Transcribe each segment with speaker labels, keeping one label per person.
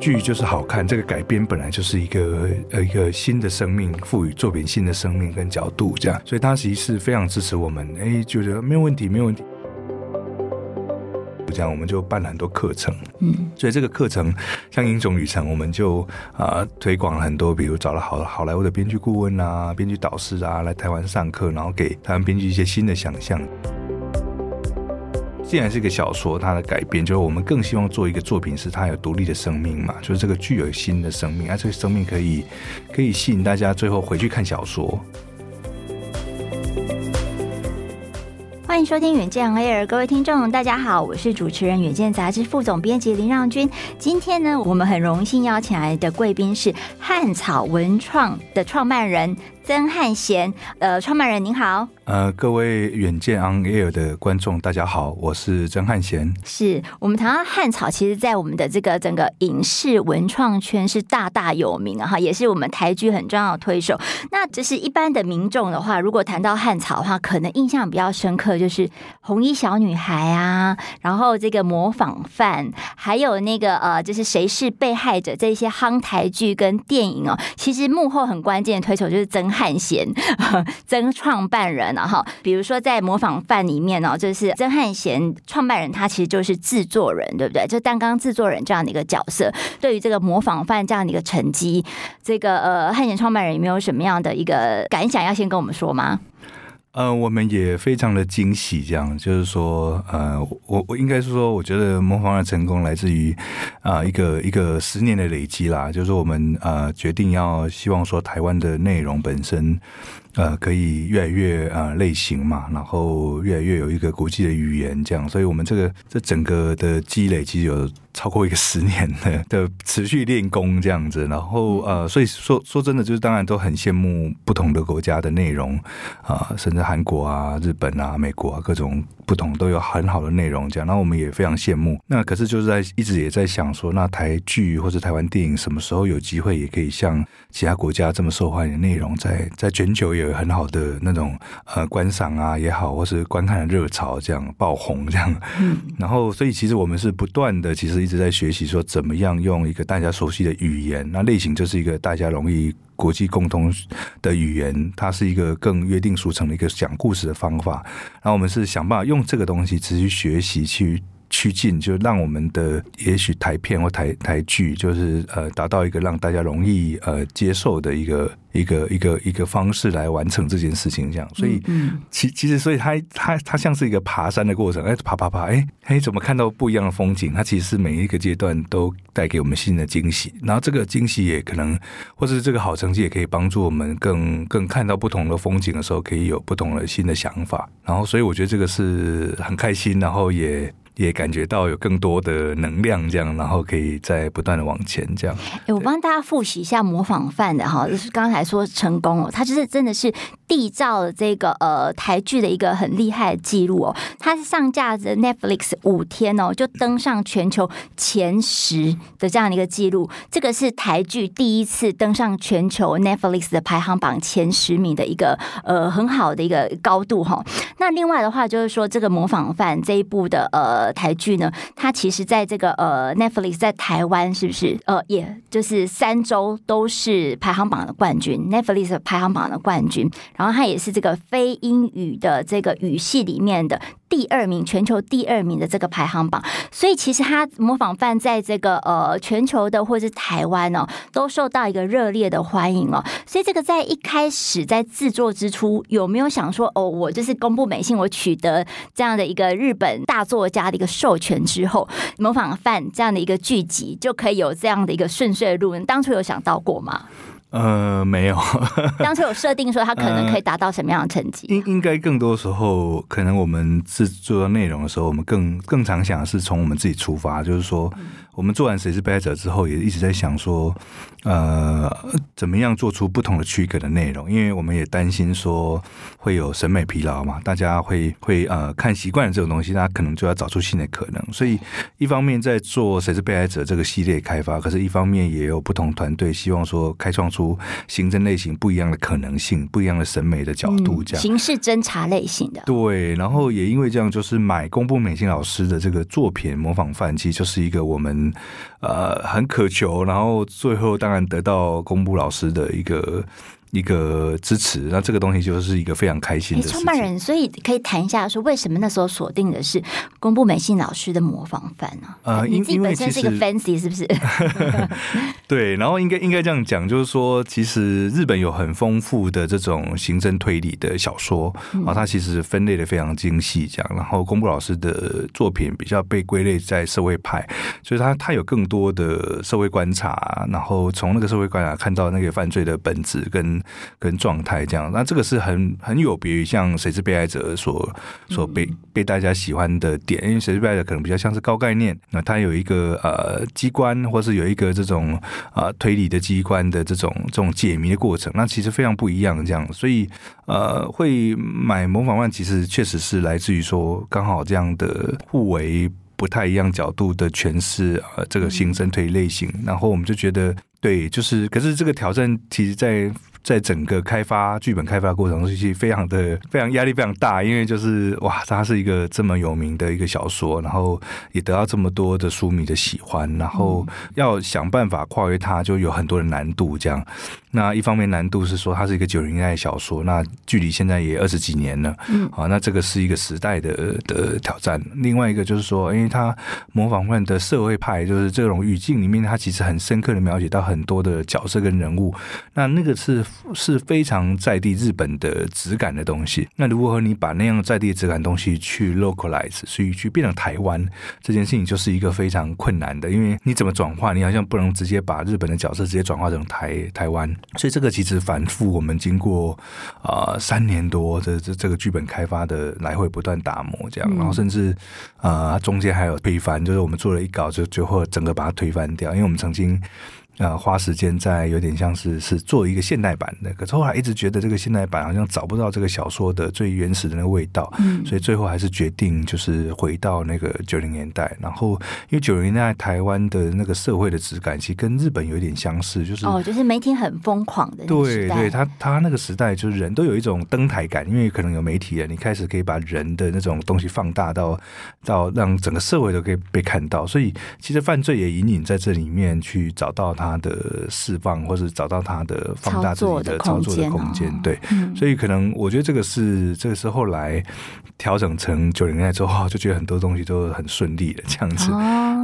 Speaker 1: 剧就是好看，这个改编本来就是一个呃一个新的生命，赋予作品新的生命跟角度，这样，所以他其实是非常支持我们，哎，觉得没有问题，没有问题。这样我们就办了很多课程，嗯，所以这个课程像《英雄旅程》，我们就啊、呃、推广了很多，比如找了好好莱坞的编剧顾问啊、编剧导师啊来台湾上课，然后给台湾编剧一些新的想象。既然是一个小说，它的改编就是我们更希望做一个作品，是它有独立的生命嘛，就是这个具有新的生命，而、啊、这个生命可以可以吸引大家最后回去看小说。
Speaker 2: 欢迎收听《远见 Air》，各位听众，大家好，我是主持人《远见》杂志副总编辑林让君。今天呢，我们很荣幸邀请来的贵宾是汉草文创的创办人。曾汉贤，呃，创办人您好，
Speaker 1: 呃，各位远见 On Air 的观众，大家好，我是曾汉贤。
Speaker 2: 是我们谈到汉草，其实，在我们的这个整个影视文创圈是大大有名，哈，也是我们台剧很重要的推手。那这是一般的民众的话，如果谈到汉草的话，可能印象比较深刻就是红衣小女孩啊，然后这个模仿犯，还有那个呃，就是谁是被害者这些夯台剧跟电影哦，其实幕后很关键的推手就是曾。汉贤，曾创办人啊哈，比如说在模仿犯里面呢，就是曾汉贤创办人，他其实就是制作人，对不对？就蛋糕制作人这样的一个角色。对于这个模仿犯这样的一个成绩，这个呃汉贤创办人有没有什么样的一个感想要先跟我们说吗？
Speaker 1: 呃，我们也非常的惊喜，这样就是说，呃，我我应该是说，我觉得模仿的成功来自于啊、一个一个十年的累积啦，就是我们呃决定要希望说台湾的内容本身。呃，可以越来越呃类型嘛，然后越来越有一个国际的语言这样，所以我们这个这整个的积累其实有超过一个十年的 的持续练功这样子，然后呃，所以说说真的，就是当然都很羡慕不同的国家的内容啊、呃，甚至韩国啊、日本啊、美国啊各种不同都有很好的内容这样，那我们也非常羡慕。那可是就是在一直也在想说，那台剧或者台湾电影什么时候有机会也可以像其他国家这么受欢迎的内容，在在全球也。很好的那种呃观赏啊也好，或是观看的热潮这样爆红这样，嗯，然后所以其实我们是不断的，其实一一直在学习说怎么样用一个大家熟悉的语言，那类型就是一个大家容易国际共通的语言，它是一个更约定俗成的一个讲故事的方法。然后我们是想办法用这个东西持续学习去。趋近，就让我们的也许台片或台台剧，就是呃达到一个让大家容易呃接受的一个一个一个一个方式来完成这件事情，这样。所以其其实，所以它它它像是一个爬山的过程，哎，爬爬爬，哎哎，怎么看到不一样的风景？它其实是每一个阶段都带给我们新的惊喜，然后这个惊喜也可能，或者是这个好成绩也可以帮助我们更更看到不同的风景的时候，可以有不同的新的想法。然后，所以我觉得这个是很开心，然后也。也感觉到有更多的能量，这样，然后可以再不断的往前，这样。
Speaker 2: 哎，我帮大家复习一下模仿犯的哈，就是刚才说成功了，他就是真的是缔造了这个呃台剧的一个很厉害的记录哦。他是上架的 Netflix 五天哦，就登上全球前十的这样的一个记录，这个是台剧第一次登上全球 Netflix 的排行榜前十名的一个呃很好的一个高度哈。那另外的话就是说，这个模仿犯这一部的呃。台剧呢，它其实在这个呃 Netflix 在台湾是不是呃，也就是三周都是排行榜的冠军，Netflix 排行榜的冠军，然后它也是这个非英语的这个语系里面的。第二名，全球第二名的这个排行榜，所以其实他模仿犯在这个呃全球的或是台湾哦，都受到一个热烈的欢迎哦。所以这个在一开始在制作之初，有没有想说哦，我就是公布美信，我取得这样的一个日本大作家的一个授权之后，模仿犯这样的一个剧集就可以有这样的一个顺遂的路？你当初有想到过吗？
Speaker 1: 呃，没有。
Speaker 2: 当初有设定说他可能可以达到什么样的成绩？
Speaker 1: 应应该更多时候，可能我们制作内容的时候，我们更更常想的是从我们自己出发，就是说。我们做完《谁是被害者》之后，也一直在想说，呃，怎么样做出不同的区隔的内容？因为我们也担心说会有审美疲劳嘛，大家会会呃看习惯了这种东西，那可能就要找出新的可能。所以一方面在做《谁是被害者》这个系列开发，可是一方面也有不同团队希望说开创出刑侦类型不一样的可能性，不一样的审美的角度，这样、嗯、
Speaker 2: 刑事侦查类型的。
Speaker 1: 对，然后也因为这样，就是买宫部美心老师的这个作品《模仿犯》，其实就是一个我们。呃很渴求，然后最后当然得到公布老师的一个。一个支持，那这个东西就是一个非常开心的事情。
Speaker 2: 创办人，所以可以谈一下，说为什么那时候锁定的是宫部美信老师的模仿犯呢？
Speaker 1: 呃，
Speaker 2: 你自己本身是一个 fancy 是不是？
Speaker 1: 对，然后应该应该这样讲，就是说，其实日本有很丰富的这种刑侦推理的小说啊，它其实分类的非常精细，这样。然后宫部老师的作品比较被归类在社会派，所以他他有更多的社会观察，然后从那个社会观察看到那个犯罪的本质跟。跟状态这样，那这个是很很有别于像谁是被害者所所被被大家喜欢的点，因为谁是被害者可能比较像是高概念，那它有一个呃机关，或是有一个这种啊、呃、推理的机关的这种这种解谜的过程，那其实非常不一样这样，所以呃会买模仿万，其实确实是来自于说刚好这样的互为不太一样角度的诠释呃这个刑侦推理类型，然后我们就觉得对，就是可是这个挑战其实在。在整个开发剧本开发过程中，其实非常的非常压力非常大，因为就是哇，它是一个这么有名的一个小说，然后也得到这么多的书迷的喜欢，然后要想办法跨越它，就有很多的难度。这样，那一方面难度是说它是一个九零年代小说，那距离现在也二十几年了，嗯，好，那这个是一个时代的的挑战。另外一个就是说，因为它模仿犯的社会派，就是这种语境里面，它其实很深刻的描写到很多的角色跟人物，那那个是。是非常在地日本的质感的东西。那如果你把那样在地质感的东西去 localize，所以去变成台湾这件事情，就是一个非常困难的。因为你怎么转化，你好像不能直接把日本的角色直接转化成台台湾。所以这个其实反复，我们经过啊、呃、三年多的这这个剧本开发的来回不断打磨，这样，然后甚至啊、呃、中间还有推翻，就是我们做了一稿就最后整个把它推翻掉，因为我们曾经。呃，花时间在有点像是是做一个现代版的，可是后来一直觉得这个现代版好像找不到这个小说的最原始的那个味道，嗯，所以最后还是决定就是回到那个九零年代。然后因为九零年代台湾的那个社会的质感其实跟日本有一点相似，就是
Speaker 2: 哦，就是媒体很疯狂的，
Speaker 1: 对对，他他那个时代就是人都有一种登台感，因为可能有媒体了，你开始可以把人的那种东西放大到到让整个社会都可以被看到，所以其实犯罪也隐隐在这里面去找到他。他的释放，或是找到他的放大自己的操作的空间，对，所以可能我觉得这个是这个是后来调整成九零年代之后，就觉得很多东西都很顺利的这样子，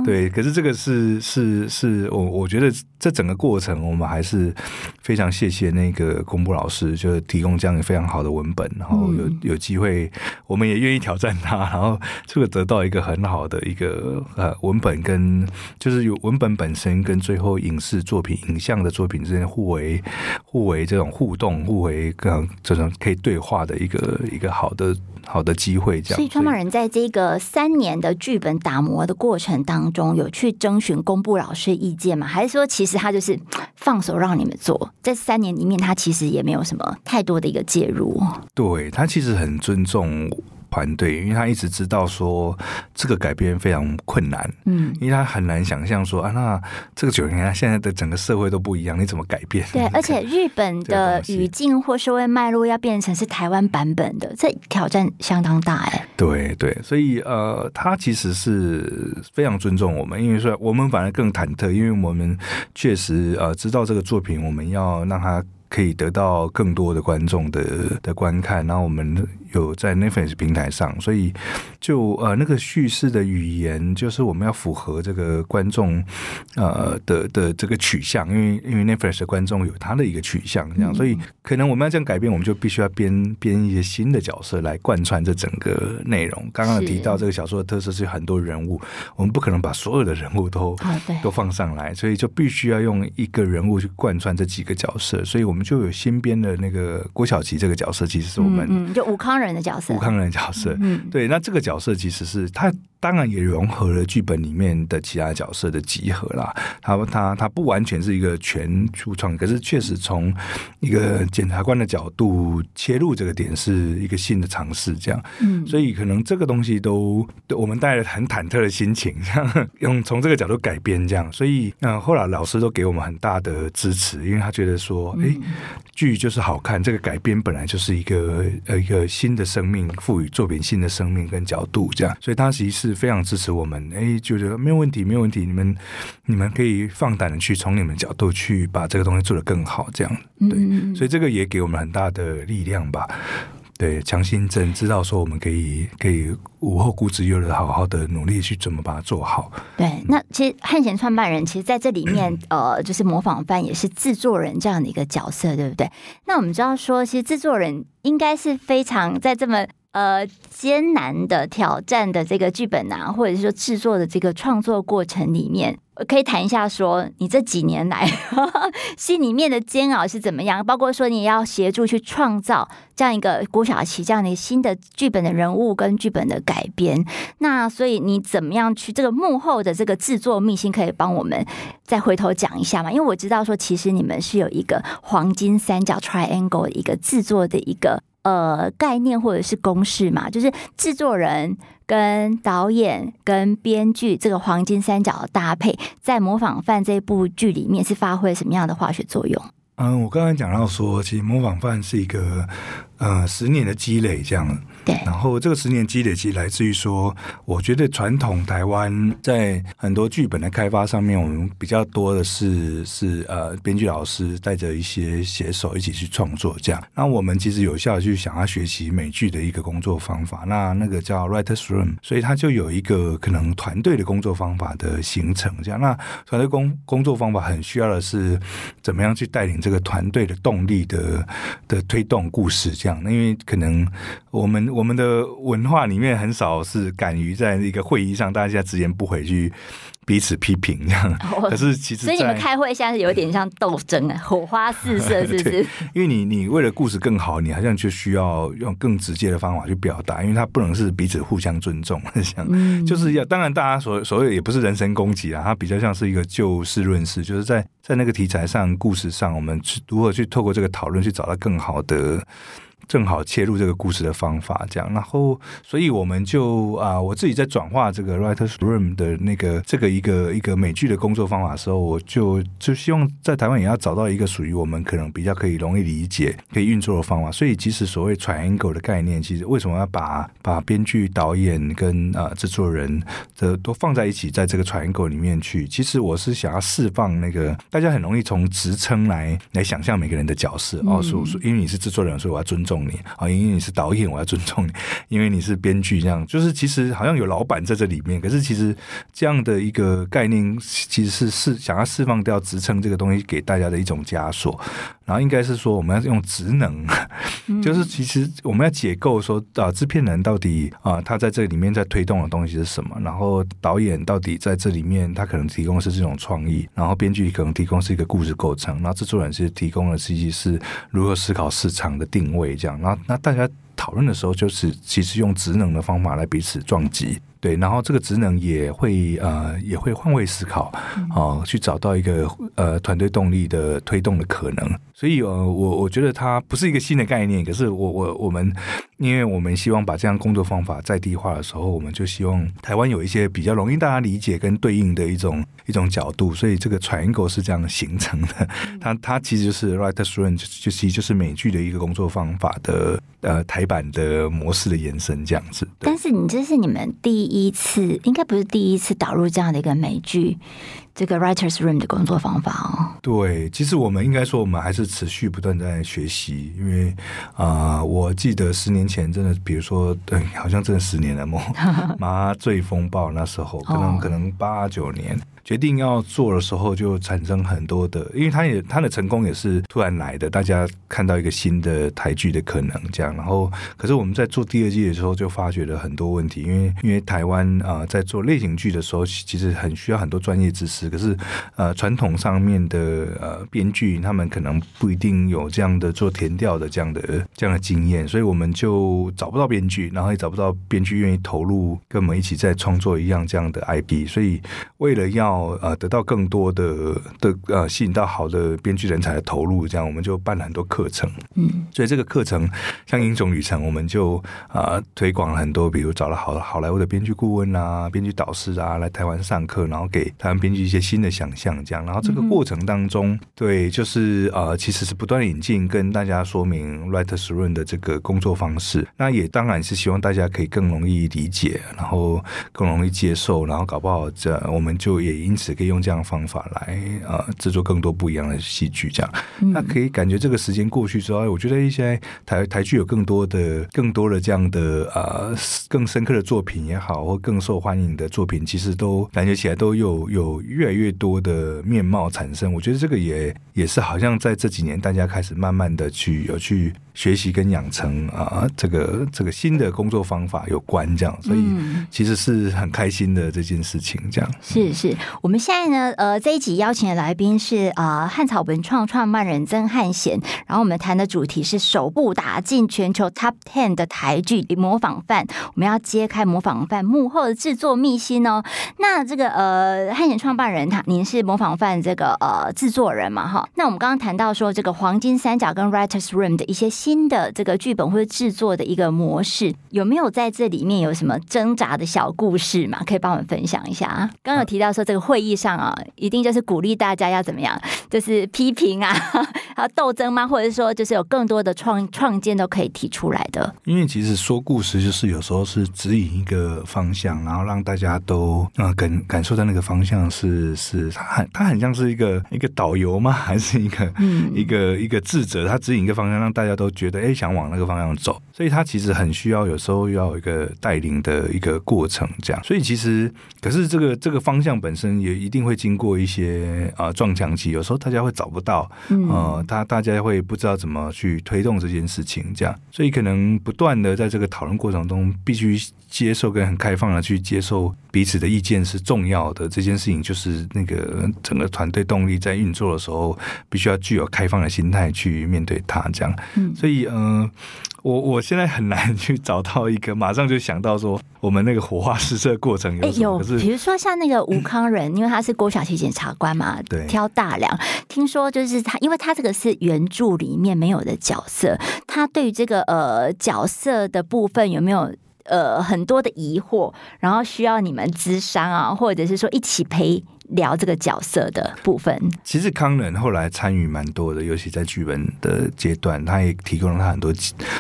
Speaker 1: 对。可是这个是是是我我觉得这整个过程，我们还是非常谢谢那个公布老师，就是提供这样一个非常好的文本，然后有有机会，我们也愿意挑战他，然后这个得到一个很好的一个呃文本，跟就是有文本本身跟最后影视。作品、影像的作品之间互为、互为这种互动、互为更这种可以对话的一个一个好的好的机会。这样，
Speaker 2: 所以创办人在这个三年的剧本打磨的过程当中，有去征询公布老师意见吗？还是说，其实他就是放手让你们做？在三年里面，他其实也没有什么太多的一个介入。对，
Speaker 1: 他其实很尊重。团队，因为他一直知道说这个改编非常困难，嗯，因为他很难想象说啊，那这个九零年现在的整个社会都不一样，你怎么改变？
Speaker 2: 对，而且日本的语境或社会脉络要变成是台湾版本的，这挑战相当大哎。
Speaker 1: 对对，所以呃，他其实是非常尊重我们，因为说我们反而更忐忑，因为我们确实呃知道这个作品，我们要让他可以得到更多的观众的的观看，然后我们。有在 Netflix 平台上，所以就呃那个叙事的语言，就是我们要符合这个观众呃的的这个取向，因为因为 Netflix 的观众有他的一个取向，这样，所以可能我们要这样改变，我们就必须要编编一些新的角色来贯穿这整个内容。刚刚有提到这个小说的特色是很多人物，我们不可能把所有的人物都都放上来，所以就必须要用一个人物去贯穿这几个角色，所以我们就有新编的那个郭晓琪这个角色，其实是我们
Speaker 2: 嗯，嗯就武康。人的角色，
Speaker 1: 武康人的角色，嗯，对，那这个角色其实是他。当然也融合了剧本里面的其他角色的集合啦。他他他不完全是一个全初创，可是确实从一个检察官的角度切入这个点是一个新的尝试，这样。嗯，所以可能这个东西都我们带着很忐忑的心情，这样用从这个角度改编这样。所以嗯，后来老师都给我们很大的支持，因为他觉得说，哎，剧就是好看，这个改编本来就是一个呃一个新的生命，赋予作品新的生命跟角度，这样。所以他其实是。是非常支持我们，哎，觉得没有问题，没有问题，你们你们可以放胆的去从你们角度去把这个东西做得更好，这样，对，嗯、所以这个也给我们很大的力量吧。对，强心针知道说我们可以可以无后顾之忧的好好的努力去怎么把它做好。
Speaker 2: 对，那其实汉贤创办人其实在这里面，呃，就是模仿犯也是制作人这样的一个角色，对不对？那我们知道说，其实制作人应该是非常在这么。呃，艰难的挑战的这个剧本啊，或者是说制作的这个创作过程里面，可以谈一下说，你这几年来 心里面的煎熬是怎么样？包括说你要协助去创造这样一个郭晓琪这样的新的剧本的人物跟剧本的改编，那所以你怎么样去这个幕后的这个制作秘辛，可以帮我们再回头讲一下吗？因为我知道说，其实你们是有一个黄金三角 （triangle） 一个制作的一个。呃，概念或者是公式嘛，就是制作人跟导演跟编剧这个黄金三角的搭配，在《模仿犯》这部剧里面是发挥什么样的化学作用？
Speaker 1: 嗯，我刚才讲到说，其实《模仿犯》是一个呃十年的积累，这样。
Speaker 2: 对，
Speaker 1: 然后这个十年积累其实来自于说，我觉得传统台湾在很多剧本的开发上面，我们比较多的是是呃编剧老师带着一些写手一起去创作这样。那我们其实有效去想要学习美剧的一个工作方法，那那个叫 Writers Room，所以它就有一个可能团队的工作方法的形成这样。那团队工工作方法很需要的是怎么样去带领这个团队的动力的的推动故事这样。那因为可能我们我们的文化里面很少是敢于在一个会议上大家直言不讳去彼此批评这样。可是其实，
Speaker 2: 所以你们开会现在是有点像斗争啊，火花四射，是不是？
Speaker 1: 因为你你为了故事更好，你好像就需要用更直接的方法去表达，因为它不能是彼此互相尊重，像就是要当然大家所所谓也不是人身攻击啊，它比较像是一个就事论事，就是在在那个题材上、故事上，我们去如何去透过这个讨论去找到更好的。正好切入这个故事的方法，这样，然后，所以我们就啊，我自己在转化这个 Writers Room 的那个这个一个一个美剧的工作方法的时候，我就就希望在台湾也要找到一个属于我们可能比较可以容易理解、可以运作的方法。所以，其实所谓 Triangle 的概念，其实为什么要把把编剧、导演跟啊制作人的都放在一起，在这个 Triangle 里面去？其实我是想要释放那个大家很容易从职称来来想象每个人的角色哦，说说，因为你是制作人，所以我要尊重。你 啊，因为你是导演，我要尊重你；因为你是编剧，这样就是其实好像有老板在这里面。可是其实这样的一个概念，其实是是想要释放掉职称这个东西给大家的一种枷锁。然后应该是说，我们要用职能，就是其实我们要解构说啊，制片人到底啊，他在这里面在推动的东西是什么？然后导演到底在这里面，他可能提供的是这种创意，然后编剧可能提供是一个故事构成，然后制作人是提供的其实是如何思考市场的定位这样。然后那大家讨论的时候，就是其实用职能的方法来彼此撞击。对，然后这个职能也会呃也会换位思考，哦、呃，去找到一个呃团队动力的推动的可能。所以呃我我觉得它不是一个新的概念，可是我我我们因为我们希望把这样工作方法在地化的时候，我们就希望台湾有一些比较容易大家理解跟对应的一种一种角度。所以这个 Triangle 是这样形成的，它它其实就是 Writers Room 就其实就是美剧的一个工作方法的呃台版的模式的延伸这样子。
Speaker 2: 但是你这是你们第一。第一次应该不是第一次导入这样的一个美剧，这个 Writers Room 的工作方法哦。
Speaker 1: 对，其实我们应该说，我们还是持续不断在学习。因为啊、呃，我记得十年前真的，比如说，对，好像真的十年了嘛，麻醉风暴那时候，可能可能八九年。决定要做的时候，就产生很多的，因为他也他的成功也是突然来的，大家看到一个新的台剧的可能这样，然后可是我们在做第二季的时候就发觉了很多问题，因为因为台湾啊、呃、在做类型剧的时候，其实很需要很多专业知识，可是呃传统上面的呃编剧他们可能不一定有这样的做填调的这样的这样的经验，所以我们就找不到编剧，然后也找不到编剧愿意投入跟我们一起在创作一样这样的 IP，所以为了要呃，得到更多的的呃，吸引到好的编剧人才的投入，这样我们就办了很多课程。嗯，所以这个课程像《英雄旅程》，我们就啊、呃、推广了很多，比如找了好好莱坞的编剧顾问啊、编剧导师啊来台湾上课，然后给台湾编剧一些新的想象，这样。然后这个过程当中，对，就是呃，其实是不断引进，跟大家说明 Writers writers room 的这个工作方式。那也当然是希望大家可以更容易理解，然后更容易接受，然后搞不好这我们就也因此可以用这样的方法来呃制作更多不一样的戏剧。这样，嗯、那可以感觉这个时间过去之后，我觉得现在台台剧有更多的更多的这样的呃更深刻的作品也好，或更受欢迎的作品，其实都感觉起来都有有越越来越多的面貌产生。我觉得这个也也是好像在这几年大家开始慢慢的去有去。学习跟养成啊，这个这个新的工作方法有关，这样，所以其实是很开心的这件事情，这样。
Speaker 2: 是是，我们现在呢，呃，这一集邀请的来宾是啊，汉草文创创办人曾汉贤，然后我们谈的主题是首部打进全球 Top Ten 的台剧《模仿犯》，我们要揭开模仿犯幕后的制作秘辛哦。那这个呃，汉贤创办人他，您是模仿犯这个呃制作人嘛？哈，那我们刚刚谈到说这个黄金三角跟 Writers Room 的一些。新的这个剧本或者制作的一个模式，有没有在这里面有什么挣扎的小故事嘛？可以帮我们分享一下啊？刚刚有提到说这个会议上啊，一定就是鼓励大家要怎么样，就是批评啊，还有斗争吗？或者是说，就是有更多的创创建都可以提出来的？
Speaker 1: 因为其实说故事就是有时候是指引一个方向，然后让大家都啊感感受到那个方向是是它很它很像是一个一个导游吗？还是一个、嗯、一个一个智者？他指引一个方向，让大家都。觉得哎，想往那个方向走，所以他其实很需要有时候要有一个带领的一个过程，这样。所以其实，可是这个这个方向本身也一定会经过一些啊、呃、撞墙期，有时候大家会找不到，呃，大大家会不知道怎么去推动这件事情，这样。所以可能不断的在这个讨论过程中，必须接受跟很开放的去接受彼此的意见是重要的。这件事情就是那个整个团队动力在运作的时候，必须要具有开放的心态去面对它，这样。嗯。所以，嗯、呃，我我现在很难去找到一个，马上就想到说，我们那个火花试射过程有什么？有，
Speaker 2: 比如说像那个吴康仁，嗯、因为他是郭小琪检察官嘛，对，挑大梁。听说就是他，因为他这个是原著里面没有的角色，他对于这个呃角色的部分有没有呃很多的疑惑，然后需要你们咨商啊，或者是说一起陪。聊这个角色的部分，
Speaker 1: 其实康仁后来参与蛮多的，尤其在剧本的阶段，他也提供了他很多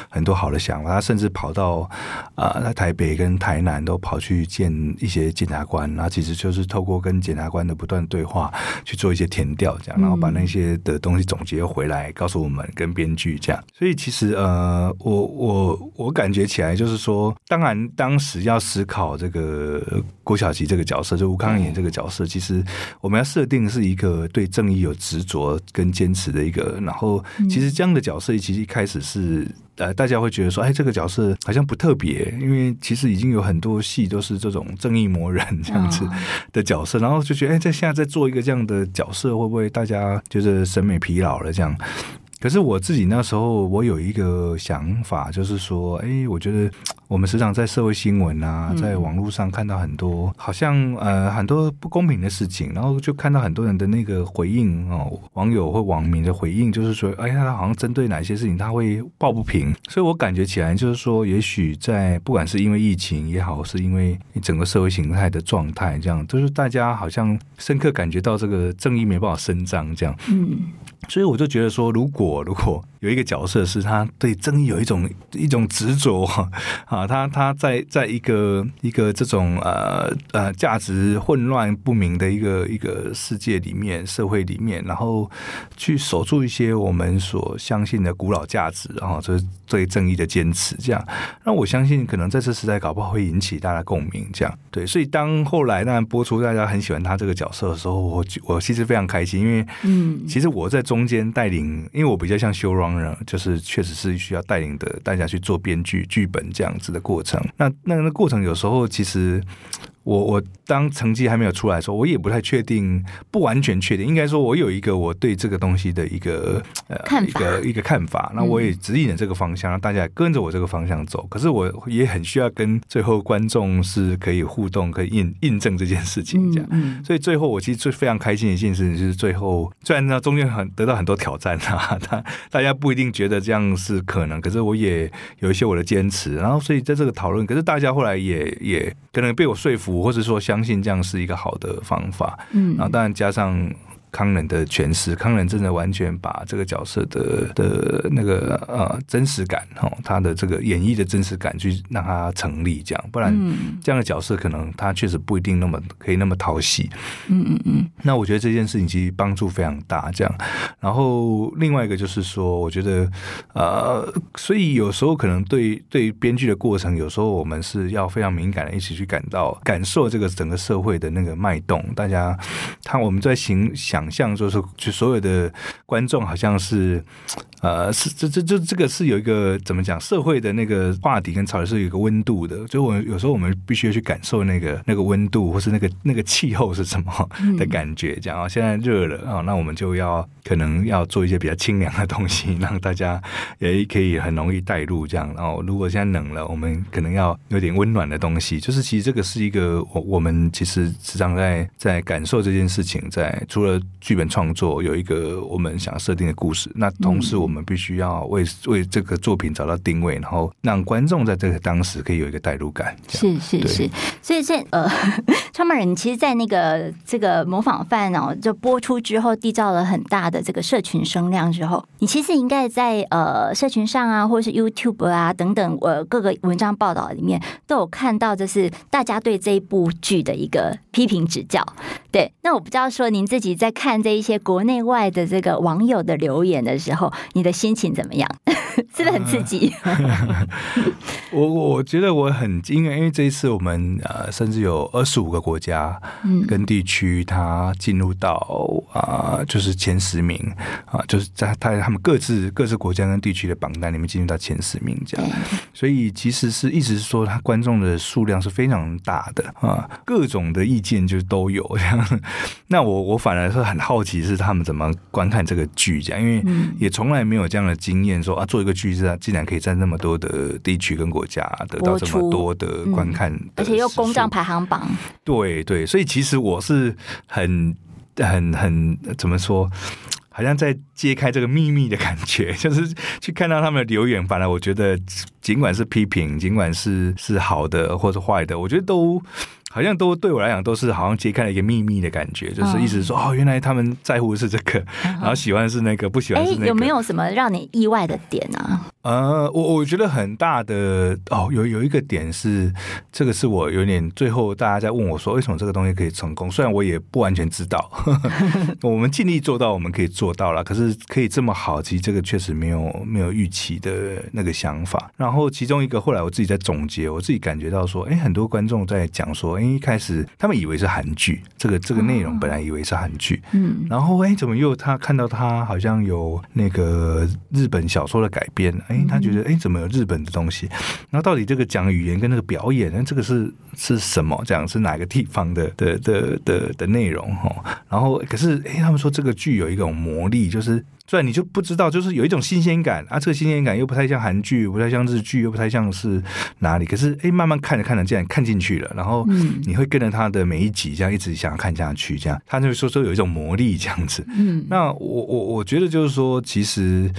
Speaker 1: 很多好的想法。他甚至跑到啊，在、呃、台北跟台南都跑去见一些检察官，然后其实就是透过跟检察官的不断对话去做一些填调，这样，然后把那些的东西总结回来，告诉我们跟编剧这样。所以其实呃，我我我感觉起来就是说，当然当时要思考这个郭晓琪这个角色，就吴康仁演这个角色，其实。我们要设定是一个对正义有执着跟坚持的一个，然后其实这样的角色其实一开始是呃，大家会觉得说，哎，这个角色好像不特别，因为其实已经有很多戏都是这种正义魔人这样子的角色，然后就觉得，哎，在现在在做一个这样的角色，会不会大家就是审美疲劳了这样？可是我自己那时候，我有一个想法，就是说，哎，我觉得 我们时常在社会新闻啊，在网络上看到很多，好像呃很多不公平的事情，然后就看到很多人的那个回应哦，网友或网民的回应，就是说，哎呀，他好像针对哪些事情他会抱不平，所以我感觉起来就是说，也许在不管是因为疫情也好，是因为整个社会形态的状态这样，就是大家好像深刻感觉到这个正义没办法伸张这样，嗯。所以我就觉得说，如果如果有一个角色是他对正义有一种一种执着 啊，他他在在一个一个这种呃呃价值混乱不明的一个一个世界里面社会里面，然后去守住一些我们所相信的古老价值，然后这是对正义的坚持，这样，那我相信可能在这时代搞不好会引起大家共鸣，这样对。所以当后来那播出，大家很喜欢他这个角色的时候，我我其实非常开心，因为嗯，其实我在中。间带领，因为我比较像就是确实是需要带领的大家去做编剧剧本这样子的过程。那那个过程有时候其实。我我当成绩还没有出来的时候，我也不太确定，不完全确定。应该说，我有一个我对这个东西的一个呃
Speaker 2: 看
Speaker 1: 法，一个一个看法。那我也指引了这个方向，让大家跟着我这个方向走。可是我也很需要跟最后观众是可以互动，可以印印证这件事情这样。嗯嗯。所以最后我其实最非常开心的一件事情就是最后，虽然呢中间很得到很多挑战啊，大大家不一定觉得这样是可能，可是我也有一些我的坚持。然后所以在这个讨论，可是大家后来也也可能被我说服。或者说相信这样是一个好的方法，嗯，然后当然加上康仁的诠释，康仁真的完全把这个角色的的那个呃真实感哦，他的这个演绎的真实感去让他成立，这样，不然这样的角色可能他确实不一定那么可以那么讨喜。
Speaker 2: 嗯嗯嗯。
Speaker 1: 那我觉得这件事情其实帮助非常大，这样。然后另外一个就是说，我觉得呃，所以有时候可能对对编剧的过程，有时候我们是要非常敏感的，一起去感到感受这个整个社会的那个脉动。大家他我们在行想象，就是就所有的观众好像是呃，是这这这这个是有一个怎么讲，社会的那个话题跟潮流是有一个温度的。就我有时候我们必须要去感受那个那个温度，或是那个那个气候是什么 的感觉。这样啊，现在热了啊，那我们就要可能要做一些比较清凉的东西，让大家也可以很容易带入这样。然后如果现在冷了，我们可能要有点温暖的东西。就是其实这个是一个我我们其实时常在在感受这件事情，在除了剧本创作有一个我们想设定的故事，那同时我们必须要为为这个作品找到定位，然后让观众在这个当时可以有一个代入感。
Speaker 2: 是是是，所以这呃，创办人其实，在那个这个模仿犯哦，就播出之后，缔造了很大的这个社群声量之后，你其实应该在呃社群上啊，或者是 YouTube 啊等等呃各个文章报道里面都有看到，就是大家对这一部剧的一个批评指教。对，那我不知道说您自己在看这一些国内外的这个网友的留言的时候，你的心情怎么样？是不是很刺激？
Speaker 1: 我我觉得我很惊讶，因为这一次我们呃，甚至有二十五个国家跟地区，它进入到啊、呃，就是前十名啊，就是在他他们各自各自国家跟地区的榜单里面进入到前十名这样。所以其实是一直说，他观众的数量是非常大的啊，各种的意见就都有这样。那我我反而是很好奇，是他们怎么观看这个剧这样，因为也从来没有这样的经验，说啊做。一个剧是啊，竟然可以在那么多的地区跟国家得到这么多的观看的、嗯，
Speaker 2: 而且又攻占排行榜。
Speaker 1: 对对，所以其实我是很很很怎么说，好像在揭开这个秘密的感觉，就是去看到他们的留言。反而我觉得，尽管是批评，尽管是是好的或者坏的，我觉得都。好像都对我来讲都是好像揭开了一个秘密的感觉，就是一直说哦，原来他们在乎的是这个，然后喜欢的是那个，不喜欢是那个。
Speaker 2: 有没有什么让你意外的点啊？
Speaker 1: 呃，我我觉得很大的哦，有有一个点是这个是我有点最后大家在问我说为什么这个东西可以成功，虽然我也不完全知道，我们尽力做到我们可以做到了，可是可以这么好，其实这个确实没有没有预期的那个想法。然后其中一个后来我自己在总结，我自己感觉到说，哎，很多观众在讲说，哎一开始他们以为是韩剧，这个这个内容本来以为是韩剧，嗯，然后哎，怎么又他看到他好像有那个日本小说的改编，哎，他觉得哎，怎么有日本的东西？然后到底这个讲语言跟那个表演，那这个是是什么？这样是哪个地方的的的的的内容？哈，然后可是哎，他们说这个剧有一种魔力，就是。虽然你就不知道，就是有一种新鲜感啊，这个新鲜感又不太像韩剧，不太像日剧，又不太像是哪里。可是，哎，慢慢看着看着，竟然看进去了，然后你会跟着他的每一集这样一直想要看下去，这样他就说说有一种魔力这样子。嗯，那我我我觉得就是说，其实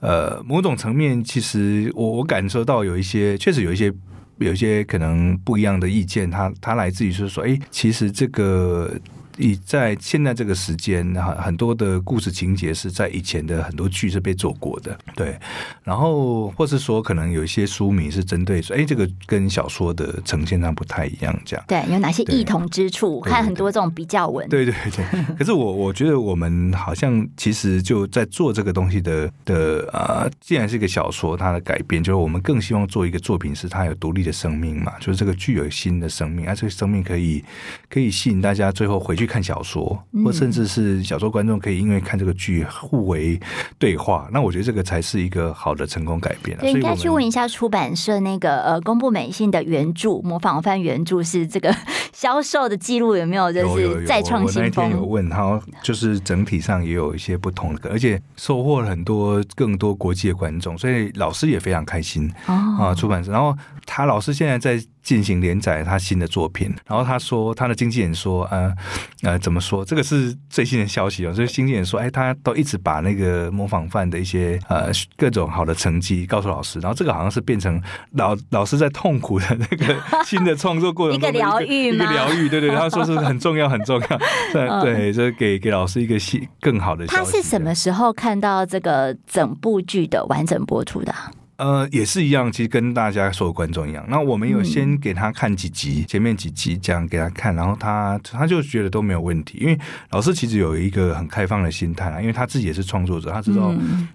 Speaker 1: 呃，某种层面，其实我我感受到有一些，确实有一些有一些可能不一样的意见，它它来自于是说，哎，其实这个。以在现在这个时间，很很多的故事情节是在以前的很多剧是被做过的，对。然后或是说，可能有一些书迷是针对说，哎，这个跟小说的呈现上不太一样，这样。
Speaker 2: 对，有哪些异同之处？看很多这种比较文。
Speaker 1: 对对对。可是我我觉得我们好像其实就在做这个东西的的啊、呃，既然是一个小说，它的改编，就是我们更希望做一个作品，是它有独立的生命嘛，就是这个具有新的生命，而、啊、这个生命可以可以吸引大家最后回去。看小说，或甚至是小说观众可以因为看这个剧互为对话，那我觉得这个才是一个好的成功改编。
Speaker 2: 对，应该去问一下出版社那个呃，公布美信的原著《模仿犯》原著是这个销售的记录有没有？就是再创新风。有有有，我那天有问他，就是整体上也有一些不同的，而且收获了很多更多国际的观众，所以老师也非常开心啊。出版社，然后他老师现在在
Speaker 1: 进行连载他新的作品。然后他说，他的经纪人说，呃呃，怎么说？这个是最新的消息哦。所以经纪人说，哎，他都一直把那个模仿犯的一些呃各种好的成绩告诉老师。然后这个好像是变成老老师在痛苦的那个新的创作过程中一个疗愈，一个疗愈。对对，他说是很重要，很重要。对对，这给给老师一个新更好的。
Speaker 2: 他是什么时候看到这个整部剧的完整播出的？
Speaker 1: 呃，也是一样，其实跟大家所有观众一样。那我们有先给他看几集，嗯、前面几集这样给他看，然后他他就觉得都没有问题。因为老师其实有一个很开放的心态啊，因为他自己也是创作者，他知道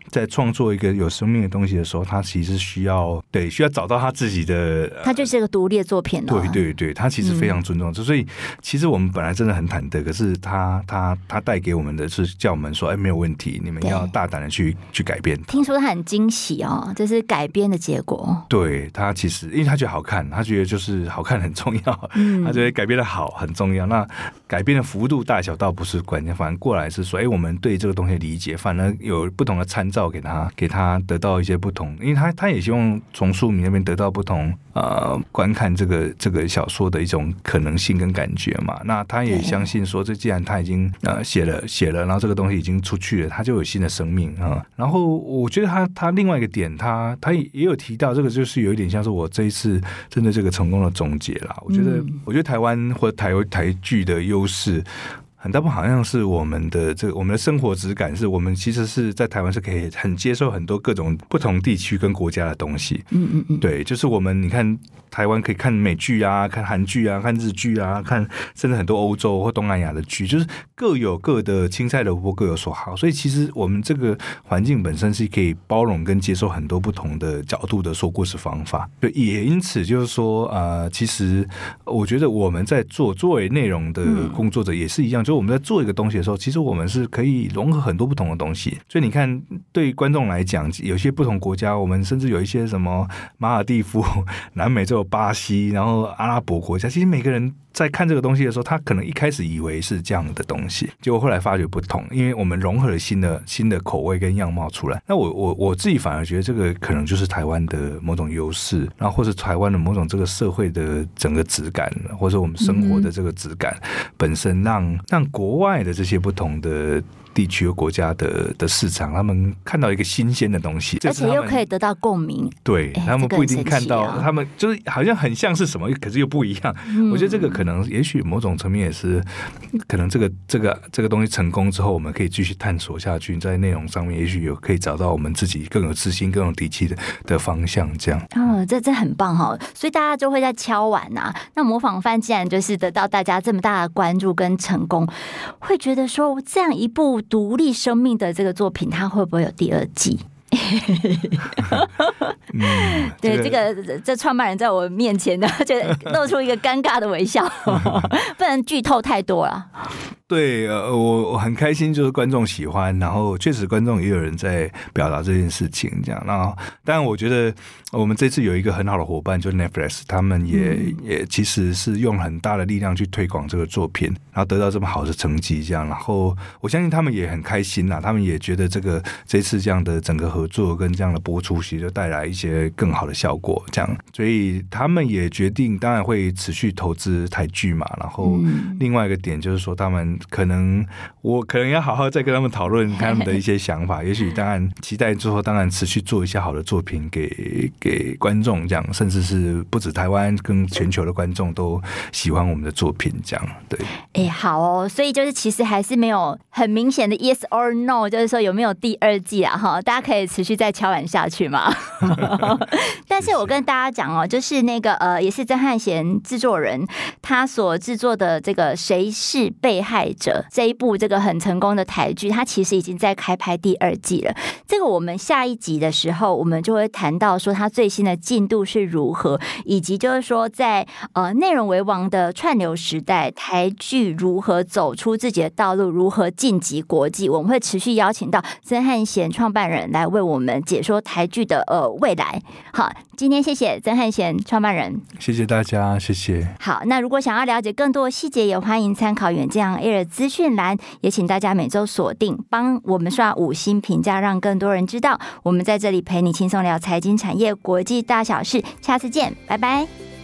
Speaker 1: 在创作一个有生命的东西的时候，他其实需要对需要找到他自己的。
Speaker 2: 他就是一个独立的作品了。
Speaker 1: 对对对，他其实非常尊重，嗯、所以其实我们本来真的很忐忑，可是他他他带给我们的是叫我们说，哎，没有问题，你们要大胆的去去改变。
Speaker 2: 听说他很惊喜哦，就是改编的结果，
Speaker 1: 对他其实，因为他觉得好看，他觉得就是好看很重要，嗯，他觉得改编的好很重要。那改编的幅度大小倒不是关键，反正过来是说，哎，我们对这个东西的理解，反而有不同的参照给他，给他得到一些不同，因为他他也希望从书迷那边得到不同，呃，观看这个这个小说的一种可能性跟感觉嘛。那他也相信说，这既然他已经呃写了写了，然后这个东西已经出去了，他就有新的生命啊。然后我觉得他他另外一个点，他他也。也有提到这个，就是有一点像是我这一次真的这个成功的总结啦。我觉得，我觉得台湾或台台剧的优势。很大部分好像是我们的这个我们的生活质感，是我们其实是在台湾是可以很接受很多各种不同地区跟国家的东西。嗯嗯嗯，对，就是我们你看台湾可以看美剧啊，看韩剧啊，看日剧啊，看甚至很多欧洲或东南亚的剧，就是各有各的青菜萝卜各有所好。所以其实我们这个环境本身是可以包容跟接受很多不同的角度的说故事方法。对，也因此就是说，呃，其实我觉得我们在做作为内容的工作者也是一样，就是我们在做一个东西的时候，其实我们是可以融合很多不同的东西。所以你看，对观众来讲，有些不同国家，我们甚至有一些什么马尔地夫、南美洲巴西，然后阿拉伯国家，其实每个人。在看这个东西的时候，他可能一开始以为是这样的东西，结果后来发觉不同，因为我们融合了新的新的口味跟样貌出来。那我我我自己反而觉得这个可能就是台湾的某种优势，然后或者台湾的某种这个社会的整个质感，或者我们生活的这个质感本身让，让让国外的这些不同的。地区和国家的的市场，他们看到一个新鲜的东西，
Speaker 2: 而且又可以得到共鸣。
Speaker 1: 对，欸、他们不一定看到，啊、他们就是好像很像是什么，可是又不一样。嗯、我觉得这个可能，也许某种层面也是，可能这个这个这个东西成功之后，我们可以继续探索下去，在内容上面，也许有可以找到我们自己更有自信、更有底气的的方向。这样，
Speaker 2: 哦，这这很棒哈！所以大家就会在敲碗呐、啊。那模仿犯既然就是得到大家这么大的关注跟成功，会觉得说这样一部。独立生命的这个作品，它会不会有第二季？嗯，对，这个这创办人在我面前呢，就露出一个尴尬的微笑，不能剧透太多了。
Speaker 1: 对，呃，我我很开心，就是观众喜欢，然后确实观众也有人在表达这件事情，这样。然后，当然，我觉得我们这次有一个很好的伙伴，就是 Netflix，他们也、嗯、也其实是用很大的力量去推广这个作品，然后得到这么好的成绩，这样。然后，我相信他们也很开心啦，他们也觉得这个这次这样的整个合作跟这样的播出，其实就带来一些更好的效果，这样。所以他们也决定，当然会持续投资台剧嘛。然后，另外一个点就是说，他们。可能我可能要好好再跟他们讨论他们的一些想法，也许当然期待之后，当然持续做一些好的作品给给观众，这样甚至是不止台湾跟全球的观众都喜欢我们的作品，这样对。
Speaker 2: 哎、欸，好哦，所以就是其实还是没有很明显的 yes or no，就是说有没有第二季啊？哈，大家可以持续再敲碗下去嘛。但是我跟大家讲哦，就是那个呃，也是曾汉贤制作人他所制作的这个谁是被害者这一部这个很成功的台剧，它其实已经在开拍第二季了。这个我们下一集的时候，我们就会谈到说它最新的进度是如何，以及就是说在呃内容为王的串流时代，台剧如何走出自己的道路，如何晋级国际。我们会持续邀请到曾汉贤创办人来为我们解说台剧的呃未来。好，今天谢谢曾汉贤创办人，
Speaker 1: 谢谢大家，谢谢。
Speaker 2: 好，那如果想要了解更多的细节，也欢迎参考远见 Air 的资讯栏，也请大家每周锁定，帮我们刷五星评价，让更多人知道我们在这里陪你轻松聊财经产业国际大小事。下次见，拜拜。